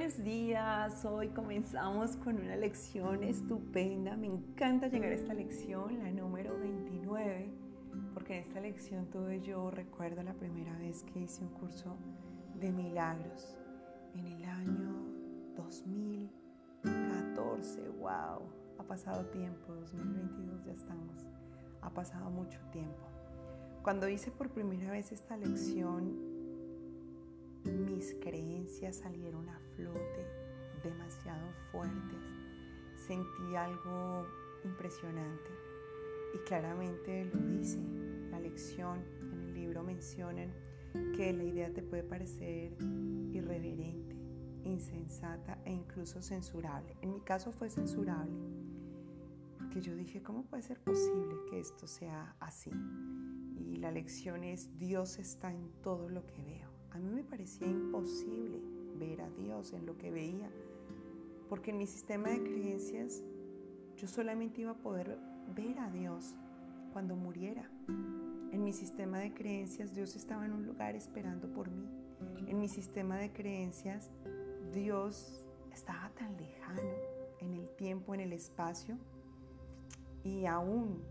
buenos días. Hoy comenzamos con una lección estupenda. Me encanta llegar a esta lección, la número 29, porque en esta lección tuve yo, recuerdo la primera vez que hice un curso de milagros en el año 2014. ¡Wow! Ha pasado tiempo, 2022 ya estamos. Ha pasado mucho tiempo. Cuando hice por primera vez esta lección, mis creencias salieron a flote demasiado fuertes. Sentí algo impresionante y claramente lo dice. La lección en el libro mencionan que la idea te puede parecer irreverente, insensata e incluso censurable. En mi caso fue censurable, porque yo dije, ¿cómo puede ser posible que esto sea así? Y la lección es, Dios está en todo lo que veo. A mí me parecía imposible ver a Dios en lo que veía, porque en mi sistema de creencias yo solamente iba a poder ver a Dios cuando muriera. En mi sistema de creencias Dios estaba en un lugar esperando por mí. En mi sistema de creencias Dios estaba tan lejano en el tiempo, en el espacio, y aún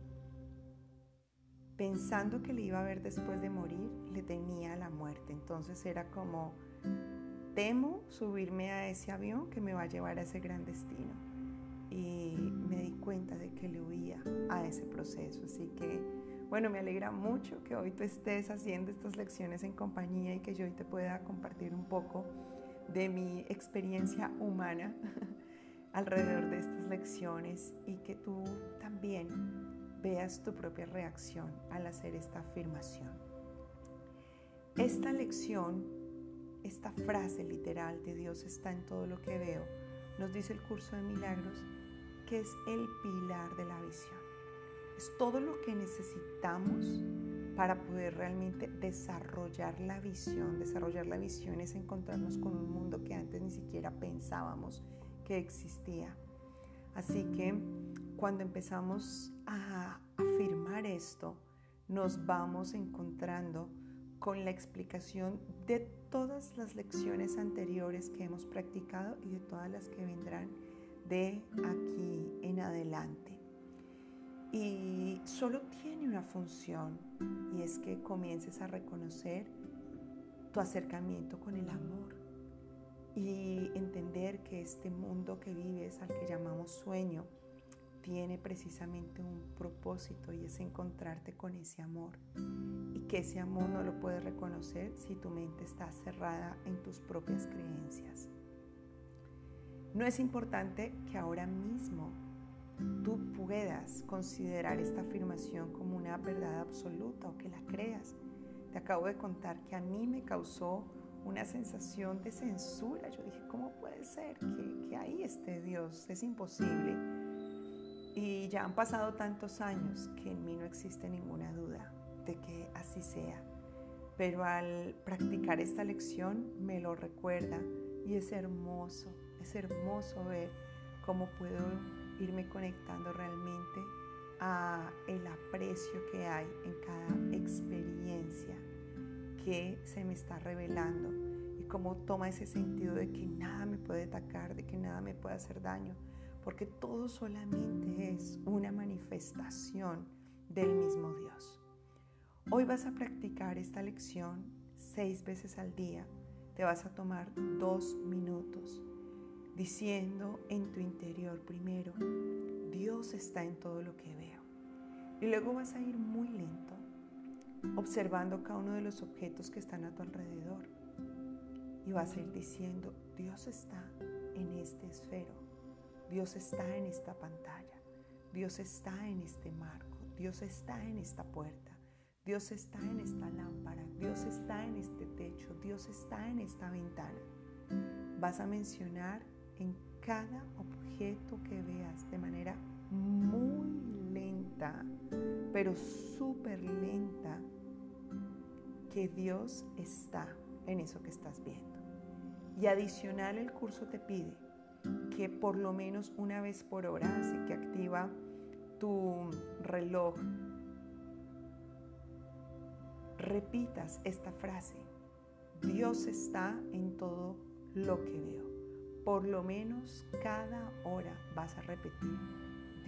pensando que le iba a ver después de morir, le tenía la muerte. Entonces era como, temo subirme a ese avión que me va a llevar a ese gran destino. Y me di cuenta de que le huía a ese proceso. Así que, bueno, me alegra mucho que hoy tú estés haciendo estas lecciones en compañía y que yo hoy te pueda compartir un poco de mi experiencia humana alrededor de estas lecciones y que tú también veas tu propia reacción al hacer esta afirmación. Esta lección, esta frase literal de Dios está en todo lo que veo, nos dice el curso de milagros que es el pilar de la visión. Es todo lo que necesitamos para poder realmente desarrollar la visión. Desarrollar la visión es encontrarnos con un mundo que antes ni siquiera pensábamos que existía. Así que cuando empezamos a afirmar esto, nos vamos encontrando con la explicación de todas las lecciones anteriores que hemos practicado y de todas las que vendrán de aquí en adelante. Y solo tiene una función y es que comiences a reconocer tu acercamiento con el amor y entender que este mundo que vives, al que llamamos sueño, tiene precisamente un propósito y es encontrarte con ese amor. Y que ese amor no lo puedes reconocer si tu mente está cerrada en tus propias creencias. No es importante que ahora mismo tú puedas considerar esta afirmación como una verdad absoluta o que la creas. Te acabo de contar que a mí me causó una sensación de censura. Yo dije, ¿cómo puede ser que, que ahí esté Dios? Es imposible. Y ya han pasado tantos años que en mí no existe ninguna duda de que así sea. Pero al practicar esta lección me lo recuerda y es hermoso, es hermoso ver cómo puedo irme conectando realmente a el aprecio que hay en cada experiencia que se me está revelando y cómo toma ese sentido de que nada me puede atacar, de que nada me puede hacer daño, porque todo solamente es una manifestación del mismo Dios. Hoy vas a practicar esta lección seis veces al día. Te vas a tomar dos minutos diciendo en tu interior primero, Dios está en todo lo que veo. Y luego vas a ir muy lento, observando cada uno de los objetos que están a tu alrededor. Y vas a ir diciendo, Dios está Dios está en esta pantalla, Dios está en este marco, Dios está en esta puerta, Dios está en esta lámpara, Dios está en este techo, Dios está en esta ventana. Vas a mencionar en cada objeto que veas de manera muy lenta, pero súper lenta, que Dios está en eso que estás viendo. Y adicional el curso te pide que por lo menos una vez por hora, así que activa tu reloj, repitas esta frase. Dios está en todo lo que veo. por lo menos cada hora vas a repetir,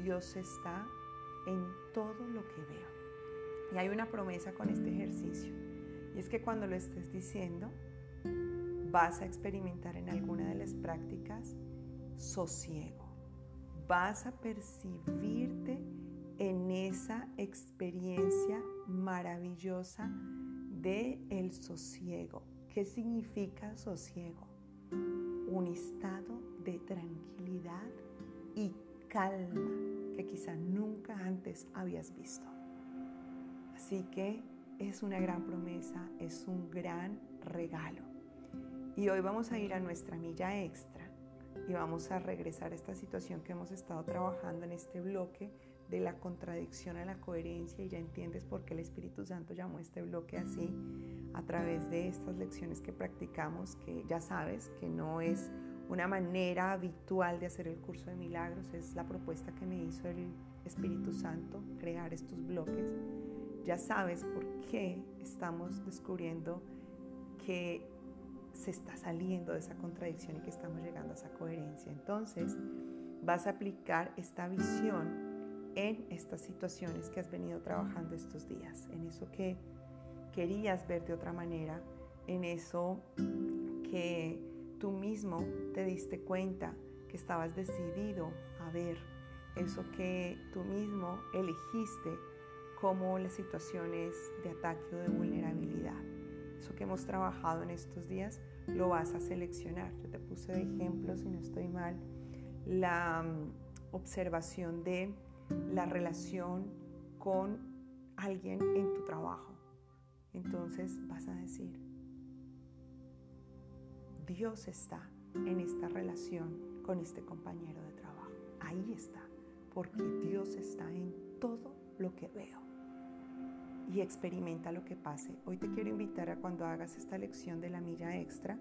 Dios está en todo lo que veo. Y hay una promesa con este ejercicio. Y es que cuando lo estés diciendo, vas a experimentar en alguna de las prácticas sosiego. Vas a percibirte en esa experiencia maravillosa de el sosiego. ¿Qué significa sosiego? Un estado de tranquilidad y calma que quizá nunca antes habías visto. Así que es una gran promesa, es un gran regalo. Y hoy vamos a ir a nuestra milla extra y vamos a regresar a esta situación que hemos estado trabajando en este bloque de la contradicción a la coherencia y ya entiendes por qué el Espíritu Santo llamó este bloque así a través de estas lecciones que practicamos, que ya sabes que no es una manera habitual de hacer el curso de milagros, es la propuesta que me hizo el Espíritu Santo, crear estos bloques. Ya sabes por qué estamos descubriendo que se está saliendo de esa contradicción y que estamos llegando a esa coherencia. Entonces, vas a aplicar esta visión en estas situaciones que has venido trabajando estos días, en eso que querías ver de otra manera, en eso que tú mismo te diste cuenta que estabas decidido a ver, eso que tú mismo elegiste como las situaciones de ataque o de vulnerabilidad. Eso que hemos trabajado en estos días lo vas a seleccionar. Yo te puse de ejemplo, si no estoy mal, la mm, observación de la relación con alguien en tu trabajo. Entonces vas a decir, Dios está en esta relación con este compañero de trabajo. Ahí está, porque Dios está en todo lo que veo. Y experimenta lo que pase. Hoy te quiero invitar a cuando hagas esta lección de la milla extra,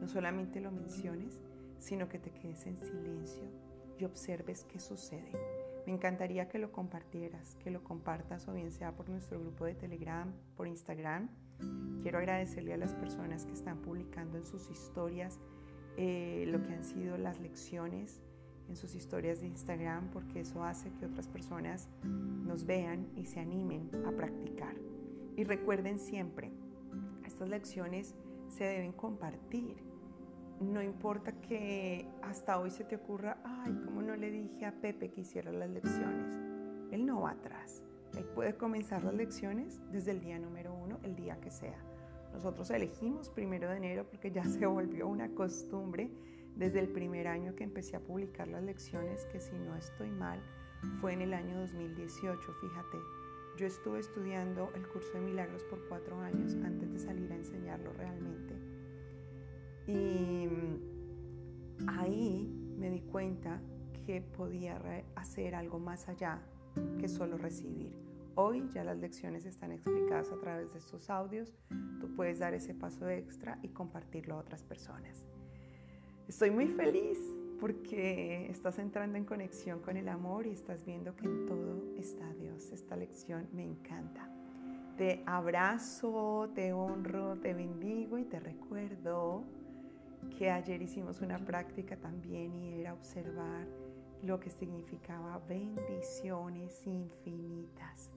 no solamente lo menciones, sino que te quedes en silencio y observes qué sucede. Me encantaría que lo compartieras, que lo compartas o bien sea por nuestro grupo de Telegram, por Instagram. Quiero agradecerle a las personas que están publicando en sus historias eh, lo que han sido las lecciones en sus historias de Instagram porque eso hace que otras personas nos vean y se animen a practicar. Y recuerden siempre, estas lecciones se deben compartir no importa que hasta hoy se te ocurra, ay, ¿cómo no le dije a Pepe que hiciera las lecciones? Él no va atrás. Él puede comenzar las lecciones desde el día número uno, el día que sea. Nosotros elegimos primero de enero porque ya se volvió una costumbre desde el primer año que empecé a publicar las lecciones, que si no estoy mal, fue en el año 2018, fíjate. Yo estuve estudiando el curso de milagros por cuatro años antes de salir a enseñarlo realmente. Y ahí me di cuenta que podía hacer algo más allá que solo recibir. Hoy ya las lecciones están explicadas a través de estos audios. Tú puedes dar ese paso extra y compartirlo a otras personas. Estoy muy feliz porque estás entrando en conexión con el amor y estás viendo que en todo está Dios. Esta lección me encanta. Te abrazo, te honro, te bendigo y te recuerdo que ayer hicimos una práctica también y era observar lo que significaba bendiciones infinitas.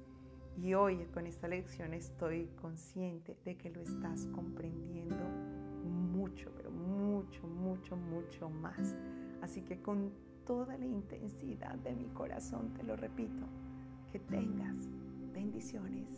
Y hoy con esta lección estoy consciente de que lo estás comprendiendo mucho, mucho, más. Así que con toda la intensidad de mi corazón te lo repito, que tengas bendiciones